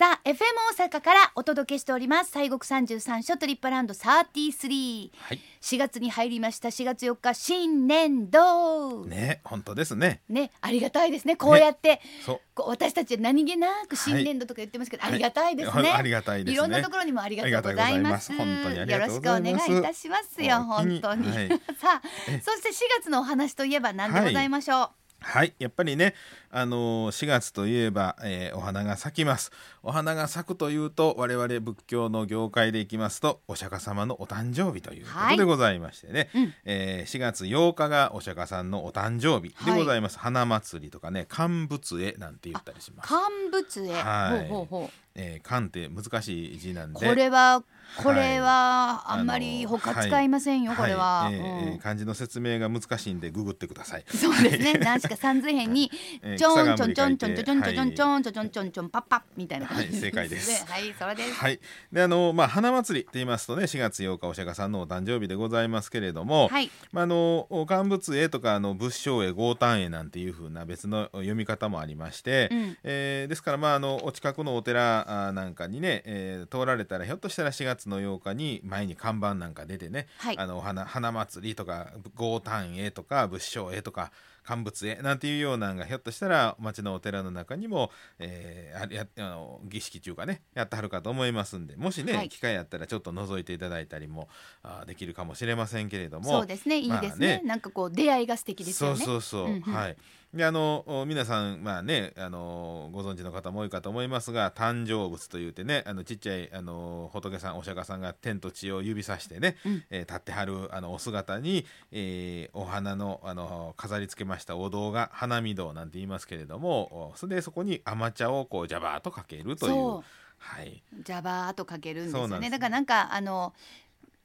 さあ FM 大阪からお届けしております。西国三十三所トリップランド33、はい。4月に入りました。4月4日新年度。ねね本当ですね。ありがたいですね。こうやって、そう。こう私たちは何気なく新年度とか言ってますけど、はい。ありがたいですね、はいありがたいですね。ろんなところにもありがとうございます。本当にありがとうございます。よろしくお願いいたしますよ本当に、はい。さあえ。そして4月のお話といえば何でございましょう、はい。やっぱりねあのー4月といえば、えーお花が咲きます。お花が咲くというと我々仏教の業界でいきますとお釈迦様のお誕生日ということでございましてね、うん。えー4月8日がお釈迦さんのお誕生日でございます、花祭りとかね乾物絵なんて言ったりします。乾物絵、はい。ほうほうほうえー、漢って難しい字なんで。これはこれははい。あんまり他使いませんよ、はい。これは、いえ漢字の説明が難しいんでググってください。そうですね。何しか三髄辺にえーちょんちょ草んちょんちょんちょんちょんちょんちょんはいちょんちょんちょんパッパッみたいな感じはい。正解です。ね はい、それです。はい、であのまあ花祭りと言いますとね4月8日お釈迦さんのお誕生日でございますけれども、はい。まあ、あの乾物絵とかあの仏性絵豪丹絵なんていう風な別の読み方もありまして、うん。えーですからまああのお近くのお寺あなんかにね、えー通られたらひょっとしたら4月の8日に前に看板なんか出てね、はい。あのお花花祭りとか豪丹絵とか仏性絵とか乾物絵なんていうようなのがひょっとしたら町のお寺の中にも、えーあれやあの儀式中かねやってはるかと思いますんでもしね、はい。機会あったらちょっと覗いていただいたりもあーできるかもしれませんけれども。そうですね。いいですね。まあなんかこう出会いが素敵ですよね。そうそうそう、うんうん。はいであのお皆さんまあねあのご存知の方も多いかと思いますが誕生物というてねあのちっちゃいあの仏さんお釈迦さんが天と地を指さしてね、うんえー立ってはるあのお姿に、えーお花のあの飾り付けましたお堂が花見堂なんて言いますけれどもおそれでそこに甘茶をこうジャバーっとかけるというそはい、う。ジャバーっとかけるんですよね。だからなんかあの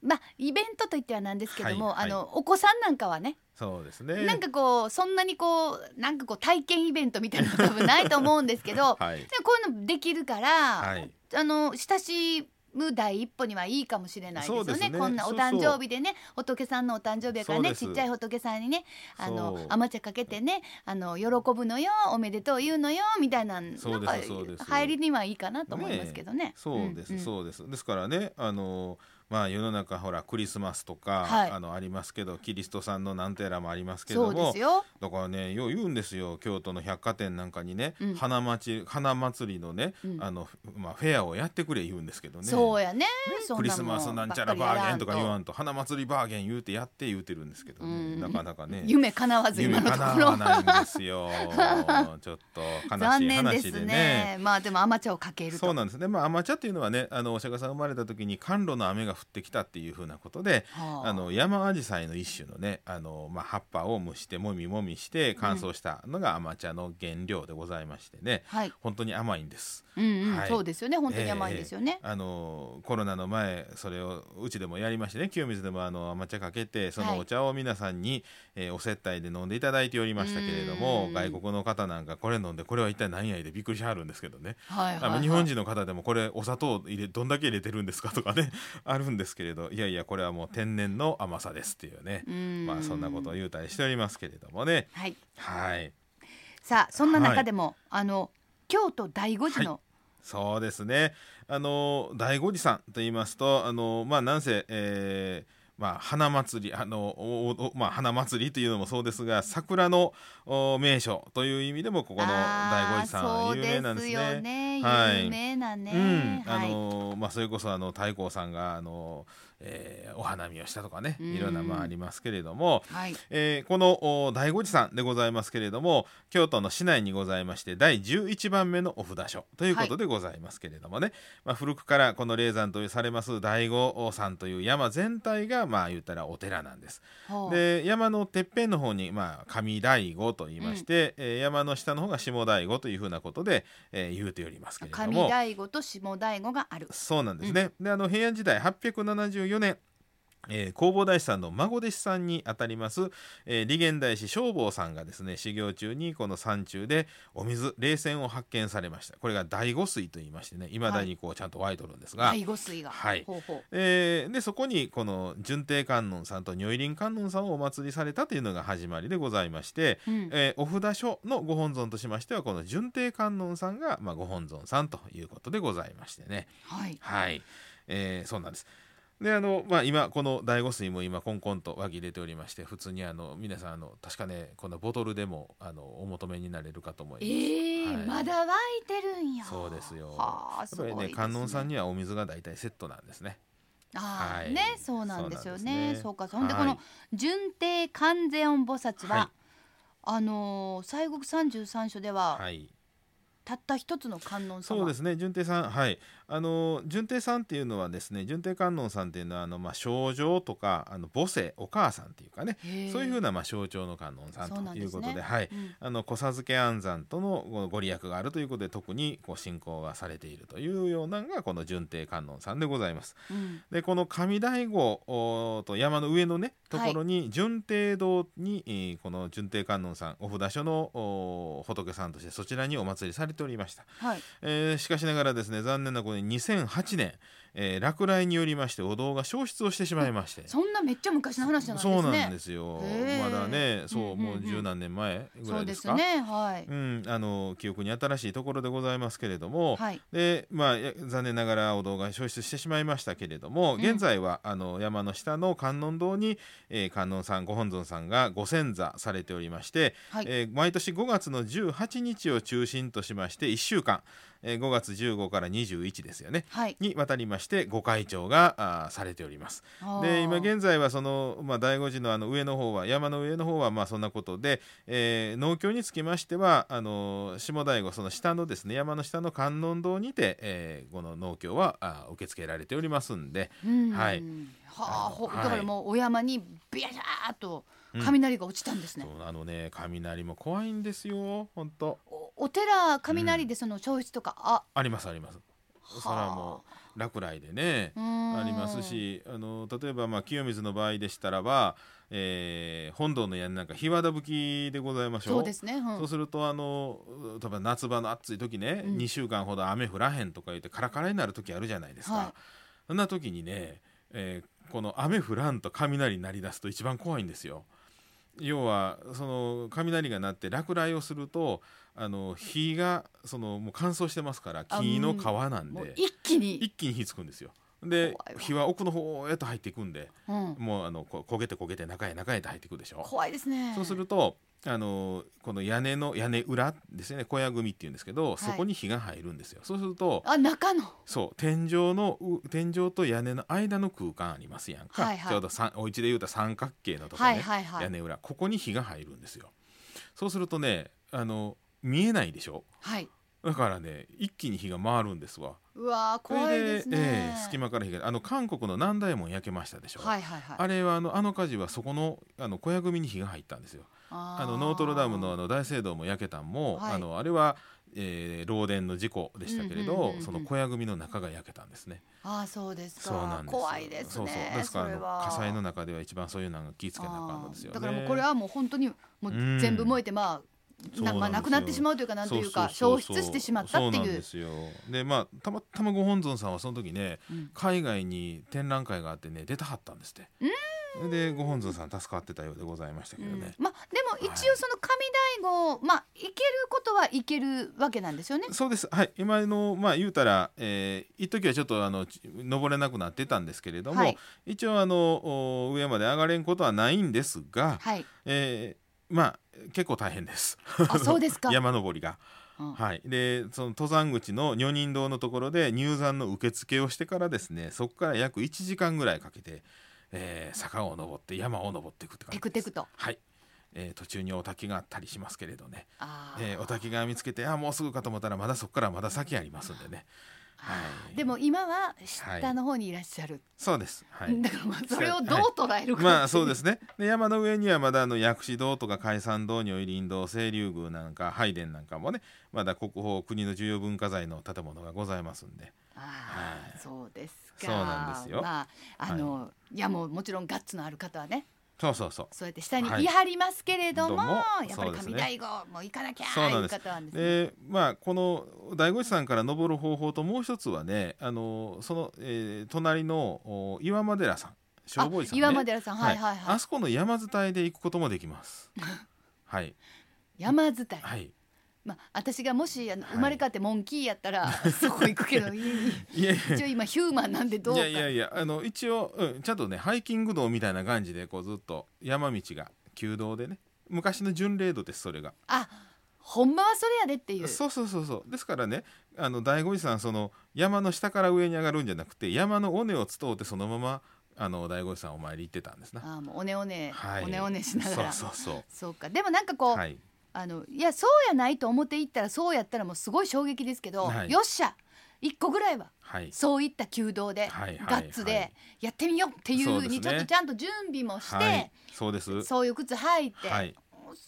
まあイベントといってはなんですけども、はいはい。あのお子さんなんかはね、そうですね。なんかこうそんなにこうなんかこう体験イベントみたいなの多分ないと思うんですけど、はい。でこういうのできるから、はい。あの親しむ第一歩にはいいかもしれないですよね。ね。こんなお誕生日でね仏さんのお誕生日やからねちっちゃい仏さんにねあの甘茶かけてねあの喜ぶのよおめでとう言うのよみたいななんか入りにはいいかなと思いますけどね。そうです、そうです。ですからねあのまあ世の中ほらクリスマスとか、はいあのありますけどキリストさんのなんてやらもありますけども。だからねよう言うんですよ京都の百貨店なんかにね、うん花町花祭りのね、うんあのまあフェアをやってくれ言うんですけどねそうやね。そんクリスマスなんちゃらバーゲンとか言わんと花祭りバーゲン言うてやって言うてるんですけどね、うんなかなかね 夢叶わず今夢のところ叶わ。ないんですよ ちょっと悲し残い話でねね。まあでも甘茶をかけると。そうなんですね。まあ甘茶っていうのはね、あのお釈迦さん生まれた時に甘露の雨が降ってきたっていうふうなことで、はあ。あの山アジサイの一種のね、あのまあ葉っぱを蒸してもみもみして乾燥したのが甘茶の原料でございましてね、はい。本当に甘いんです。うんうん、はい。そうですよね。本当に甘いですよね。あのコロナの前それをうちでもやりましてね。清水でもあの甘茶かけてそのお茶を皆さんに、えーお接待で飲んでいただいておりましたけれどもうん。外国の方なんかこれ飲んでこれは一体何やいでびっくりしはるんですけどね。はいはい、はい。あの日本人の方でもこれお砂糖入れどんだけ入れてるんですかとかね。あるんですけれどいやいやこれはもう天然の甘さですっていうね。うん。まあそんなことを言うたりしておりますけれどもね。はい。はい。さあそんな中でも、あの京都第五寺の、そうですね。あの醍醐寺さんと言いますとあのまあなんせ、えーまあ、花祭りあのおおまあ、花祭りというのもそうですが桜のお名所という意味でもここの醍醐寺さんは有名なんですね。ね。はい有名なね。うん、あはい。のまあそれこそあの太閤さんがあの、えーお花見をしたとかねうんいろんなまあありますけれども、はい。えーこのお醍醐寺さんでございますけれども京都の市内にございまして第11番目のお札所ということでございますけれどもね、まあ、古くからこの霊山とされます醍醐山という山全体がまあ言ったらお寺なんです。で山のてっぺんの方に、まあ、上醍醐と言いまして、えー山の下の方が下醍醐というふうなことで、えー言うておりますけれど上も。醍醐と下醍醐がある。そうなんですね。であの平安時代874年えー、弘法大師さんの孫弟子さんにあたります、えー、利元大師正坊さんがですね修行中にこの山中でお水冷泉を発見されました。これが第五水と言いましてねいまだにこうちゃんと湧いとるんですが、第五水が。はい。えー、でそこにこの純定観音さんと如意輪観音さんをお祭りされたというのが始まりでございまして、うん、えー、お札所のご本尊としましてはこの純定観音さんが、まあ、ご本尊さんということでございましてね。はい、はい。えー、そうなんです。であのまあ、今この第五水も今コンコンと湧き出ておりまして普通にあの皆さんあの確かねこのボトルでもあのお求めになれるかと思います。えー、はい、まだ湧いてるんや。そうですよ。やっぱりね、ね、観音さんにはお水が大体セットなんですね。ああ、はい、ねそうなんですよね。そう、ね,、かそんでこの純定観世音菩薩は、はい、あのー、西国三十三所では、はい、たった一つの観音様そうですね純定さんはいあの純定さんっていうのはですね純定観音さんっていうのはあの、まあ、症状とかあの母性お母さんっていうかねそういうふうな、まあ、象徴の観音さんということで、ね、はい、うん、あの子授け安産とのご利益があるということで特にこう信仰がされているというようなのがこの純定観音さんでございます。うん、でこの上大悟と山の上のねところに純定堂に、はい、この純定観音さんお札所の仏さんとしてそちらにお祭りされておりました、はい、えー、しかしながらですね残念なことに2008年えー、落雷によりましてお堂が消失をしてしまいまして。そんなめっちゃ昔の話じゃないですね。そうなんですよ。まだねそう、もう十何年前ぐらいですか？そうですね。はい、うん、あの記憶に新しいところでございますけれども、はい、でまあ残念ながらお堂が消失してしまいましたけれども現在は、うん、あの山の下の観音堂に、えー、観音さんご本尊さんがご先座されておりまして、はい、えー、毎年5月の18日を中心としまして1週間えー、5月15から21ですよね、はい、にわたりましてご開帳があされております。で今現在はその、まあ、醍醐寺のあの上の方は山の上の方はまあそんなことで、えー、農協につきましてはあの下醍醐その下のですね山の下の観音堂にて、えー、この農協はあ受け付けられておりますんで、はい。はあ、だからもうお山にビャーっと雷が落ちたんですね。うん、あのね雷も怖いんですよ。本当。お寺雷でその消失とか、うん、あ。ありますあります。それはもう落雷でねありますしあの例えばまあ清水の場合でしたらば、えー、本堂の屋根なんか日和田吹きでございましょう。そうですね、うん、そうするとあの例えば夏場の暑い時ね、うん、2週間ほど雨降らへんとか言ってカラカラになる時あるじゃないですか、はい、そんな時にね、えー、この雨降らんと雷鳴り出すと一番怖いんですよ。要はその雷が鳴って落雷をするとあの火がそのもう乾燥してますから木の皮なんで一気に。一気に火つくんですよ。で火は奥の方へと入っていくんで、うん、もうあの焦げて焦げて中へ中へと入っていくでしょ。怖いですね。そうするとあのこの屋根の屋根裏ですね。小屋組っていうんですけど、はい、そこに火が入るんですよ。そうするとあ中の。そう天井の天井と屋根の間の空間ありますやんか、はいはい、ちょうどお家でいうと三角形のところね、はいはいはい、屋根裏。ここに火が入るんですよ。そうするとねあの見えないでしょ？はい。だからね一気に火が回るんですわ。うわ怖いですね、えー、隙間から火があの韓国の南大門焼けましたでしょ、はいはいはい、あれはあのあの火事はそこのあの小屋組に火が入ったんですよあのノートルダムのあの大聖堂も焼けたんも、はい、あのあれはえー、漏電の事故でしたけれど、その小屋組の中が焼けたんですね。ああそうですか。そうなんです怖いですね。そうそう。ですから火災の中では一番そういうのが気付けなあかんのですよ、ね、だからもうこれはもう本当にもう全部燃えてまあなまあ、なくなってしまうというかなんというか消失してしまったっていう。ですよ。でまあたまたまご本尊さんはその時ね、うん、海外に展覧会があってね出たはったんですってでご本尊さん助かってたようでございましたけどね、うん、まあでも一応その神大悟、まあいけることはいけるわけなんですよね。そうです。はい。今のまあ言うたら、えー、一時はちょっとあの登れなくなってたんですけれども、はい、一応あの上まで上がれんことはないんですが、はい。えー、まあ結構大変です。あそうですか。山登りが。うん、はい、でその登山口の女人堂のところで入山の受付をしてからですねそこから約1時間ぐらいかけて、えー、坂を登って山を登っていくって感じです。テクテクと。はい。えー、途中にお滝があったりしますけれどね、えー、お滝が見つけてあもうすぐかと思ったらまだそこからまだ先ありますんでね。はい、でも今は下の方にいらっしゃる、はい、そうです、はい、だからまあそれをどう捉えるか、まあそうですね。で山の上にはまだあの薬師堂とか海山堂如意林堂清流宮なんか拝殿なんかもねまだ国宝国の重要文化財の建物がございますんで。ああ、そうですか。そうなんですよ。まああの、い、やもうもちろんガッツのある方はねそうそうそう。そうやって下に言い張りますけれども、はい、やっぱり神大悟、もう行かなきゃそうなんです。方なんです、ね、でまあこの大悟さんから登る方法ともう一つはねあのその、えー、隣の岩間寺さん。消防士さん、ね、岩間寺さん、はいはい。はい、あそこの山伝いで行くこともできます。はい。山伝い。はいまあ、私がもしあの生まれ変わってモンキーやったら、そこ行くけどいや一応今ヒューマンなんでどうか。いやいやいやあの一応、うん、ちゃんとねハイキング道みたいな感じでこうずっと山道が旧道でね昔の巡礼道ですそれが。あほんまはそれやでっていう。そうそうそうそう。ですからねあの大悟寺さんその山の下から上に上がるんじゃなくて山の尾根を伝うてそのままあの大悟寺さんお参り行ってたんですな。あもうおねおね、はい、おねおねしながら。そうそうそう。そうか。でもなんかこう、はいあのいやそうやないと思っていったらそうやったらもうすごい衝撃ですけど、はい、よっしゃ一個ぐらいは、はい、そういった弓道で、はい、ガッツでやってみようっていうふうにちょっとちゃんと準備もして、そうです。そういう靴履いて、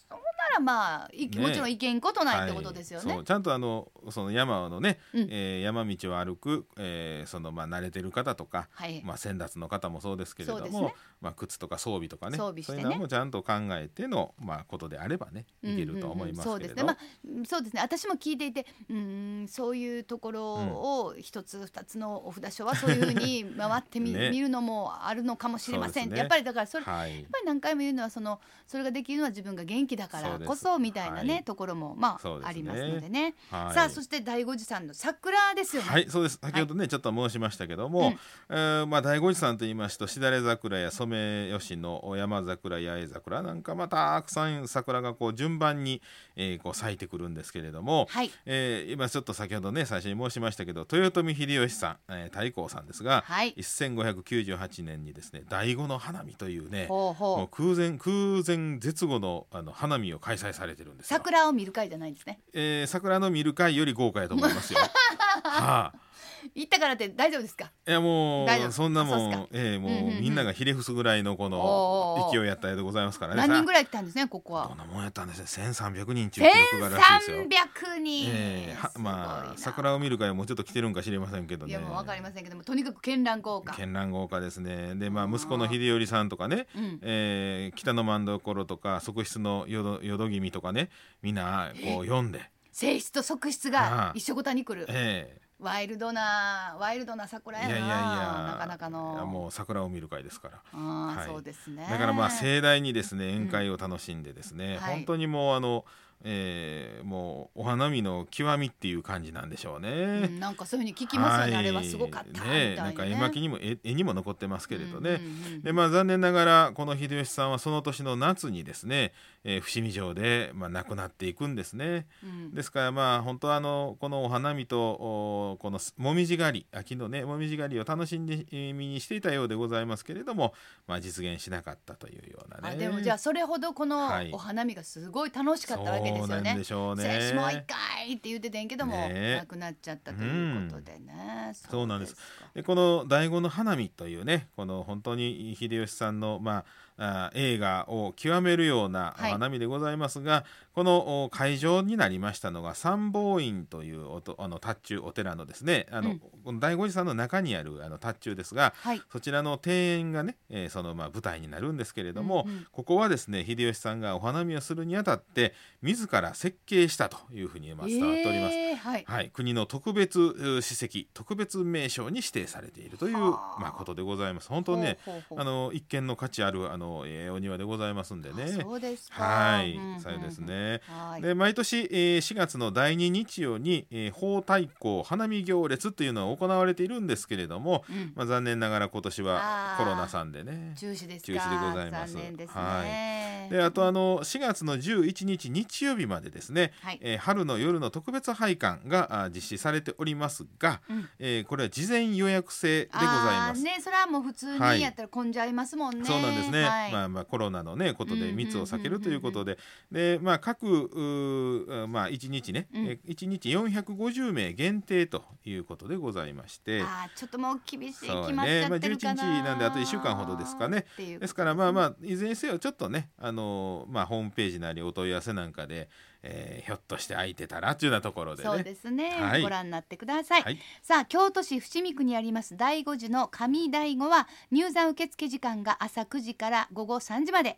そうならまあ、ね、もちろんいけんことないってことですよね。はい、ちゃんとあのその山のね、うん、えー、山道を歩く、えー、そのまあ慣れてる方とか、はい、まあ先達の方もそうですけれども、ね、まあ靴とか装備とかね、ね、そういうのもちゃんと考えてのまあことであればねいけると思いますけれど、うんうんうん、そうですね。まあそうですね。私も聞いていて、うんそういうところを一つ二つのお札所はそういうふうに回ってみ, ね、見るのもあるのかもしれません、ね、やっぱりだからそれ、はい、やっぱり何回も言うのはそのそれができるのは自分が元気だからこそみたいなね、はい、ところもまあ、ね、ありますのでね、はい、さあそして第五次さんの桜ですよね。はいそうです。先ほどね、ちょっと申しましたけども、うん、えー、まあ第五次さんと言いますとしだれ桜や染吉の山桜八重桜なんかまたたくさん桜がこう順番に、えー、こう咲いてくるんですけれども、はい、えー、今ちょっと先ほどね最初に申しましたけど豊臣秀吉さん、えー、太閤さんですが、はい、1598年にですね第五の花見というねもう空前空前絶後のあの花見を開催されてるんです桜を見る会じゃないんですね、えー、桜の見る会より豪華やと思いますよ。はあ行ったからって大丈夫ですか？いやもうそんなもんええー、もううんうんうん、みんながひれ伏すぐらいのこの勢いやったでございますからね。何人ぐらい来たんですねここは？どんなもんやったんですね？千三百人中記録がらしいですよ。千三百人ええー、まあ桜を見る会もうちょっと来てるんか知りませんけどね。いやもうわかりませんけどもとにかく絢爛豪華。絢爛豪華ですね。でまあ息子の秀頼さんとかね、うん、えー、北の万所とか側室の淀淀君とかね。みんなこう読んで。性質と側室が一緒ごたに来る。ええ。ーワイルドなワイルドな桜やな。いやいやいや。なかなかの。いやもう桜を見る会ですから。あ、はい、そうですね。だからまあ盛大にですね宴会を楽しんでですね、うん。はい、本当にもうあのえー、もうお花見の極みっていう感じなんでしょうね、うん、なんかそういうふうに聞きますよね、はい、あれはすごかったね、ね、なんか絵巻にも絵絵にも残ってますけれどね、うんうんうん、でまあ残念ながらこの秀吉さんはその年の夏にですね、えー、伏見城でまあ亡くなっていくんですね、うん、ですからまあ本当はあのこのお花見とおこのもみじ狩り秋のねもみじ狩りを楽しんでみにしていたようでございますけれどもまあ実現しなかったというようなね。でもじゃあそれほどこのお花見がすごい楽しかったわけですよね、でしょうねもう一回って言っててんけども、ね、なくなっちゃったということでね、うん、そうなんです。でこの「醍醐の花見」というねこの本当に秀吉さんのまああ映画を極めるような花見でございますが、はい、この会場になりましたのが三宝院というおとあの達中お寺のですねあの、うん、この醍醐寺さんの中にあるあの達中ですが、はい、そちらの庭園がね、えー、そのまあ舞台になるんですけれども、うんうん、ここはですね秀吉さんがお花見をするにあたって自ら設計したというふうに伝わっております、えー、はい、はい、国の特別史跡特別名称に指定されているというまあことでございます。本当ねあの一見の価値あるあのえー、お庭でございますんでね。そうですはい、そうですね。で毎年、えー、4月の第2日曜に、えー、宝太鼓花見行列というのは行われているんですけれども、うん、まあ残念ながら今年はコロナさんでね中止です中止でございます。ね、はい。であとあの4月の11日日曜日までですね、はい、えー、春の夜の特別拝観が実施されておりますが、うん、えー、これは事前予約制でございます。ね、それはもう普通にやったら混んじゃいますもんね。はい、そうなんですね。はい、まあまあコロナのねことで密を避けるということで、でまあ各まあ1日ね、うん、1日450名限定ということでございまして、あちょっともう厳しい決まっちゃってるかな。ね、まあ11日なんであと1週間ほどですかね。ですからまあまあいずれにせよちょっとねあのまあホームページなりお問い合わせなんかで、えー、ひょっとして空いてたらというようなところで、ね、そうですね、はい、ご覧になってください、はい、さあ京都市伏見区にあります第五次の上第五は入山受付時間が朝9時から午後3時まで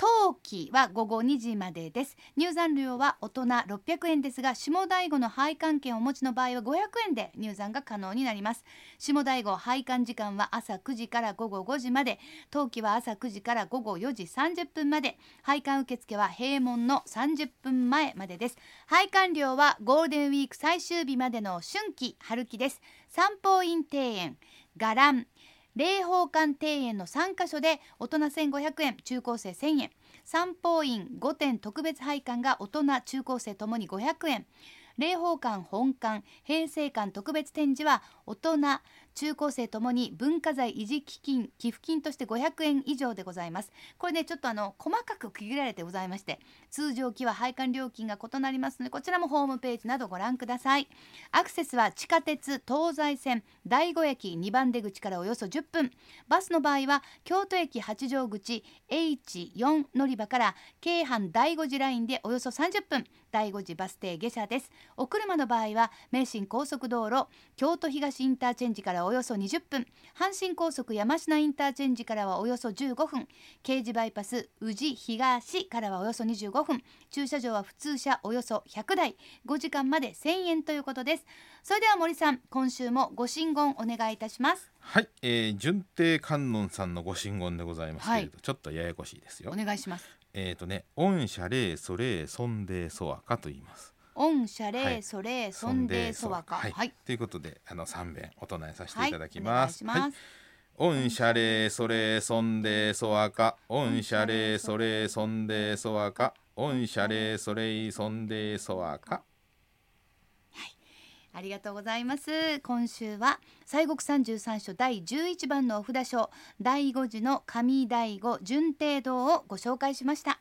冬季は午後2時までです。入山料は大人600円ですが下第五の配管券をお持ちの場合は500円で入山が可能になります。下第五配管時間は朝9時から午後5時まで冬季は朝9時から午後4時30分まで配管受付は閉門の30分前までです。配管料はゴールデンウィーク最終日までの春季春季です。三宝院庭園伽藍霊宝館庭園の3カ所で大人1500円中高生1000円。三宝院5点特別配管が大人中高生ともに500円。霊宝館本館平成館特別展示は大人中高生ともに文化財維持基金寄付金として500円以上でございます。これねちょっとあの細かく区切られてございまして通常期は配管料金が異なりますのでこちらもホームページなどご覧ください。アクセスは地下鉄東西線第5駅2番出口からおよそ10分。バスの場合は京都駅八丈口 H4 乗り場から京阪第5次ラインでおよそ30分。第5次バス停下車です。お車の場合は名神高速道路京都東インターチェンジからおよそ20分阪神高速山科インターチェンジからはおよそ15分京慈バイパス宇治東からはおよそ25分駐車場は普通車およそ100台5時間まで1000円ということです。それでは森さん今週もご神言お願いいたします。はい、えー、順帝観音さんのご神言でございますけれど、はい、ちょっとややこしいですよ。お願いします。えっ、ー、とね御社霊それそんでそわかと言います御社霊それそんでそわか。はい。ということであの三遍お唱えさせていただきます、はい。御社霊それそんでそわか。御社霊それそんでそわか。御社霊それそんでそわか。ありがとうございます。今週は西国三十三所第十一番のお札書第五次の上第五順帝堂をご紹介しました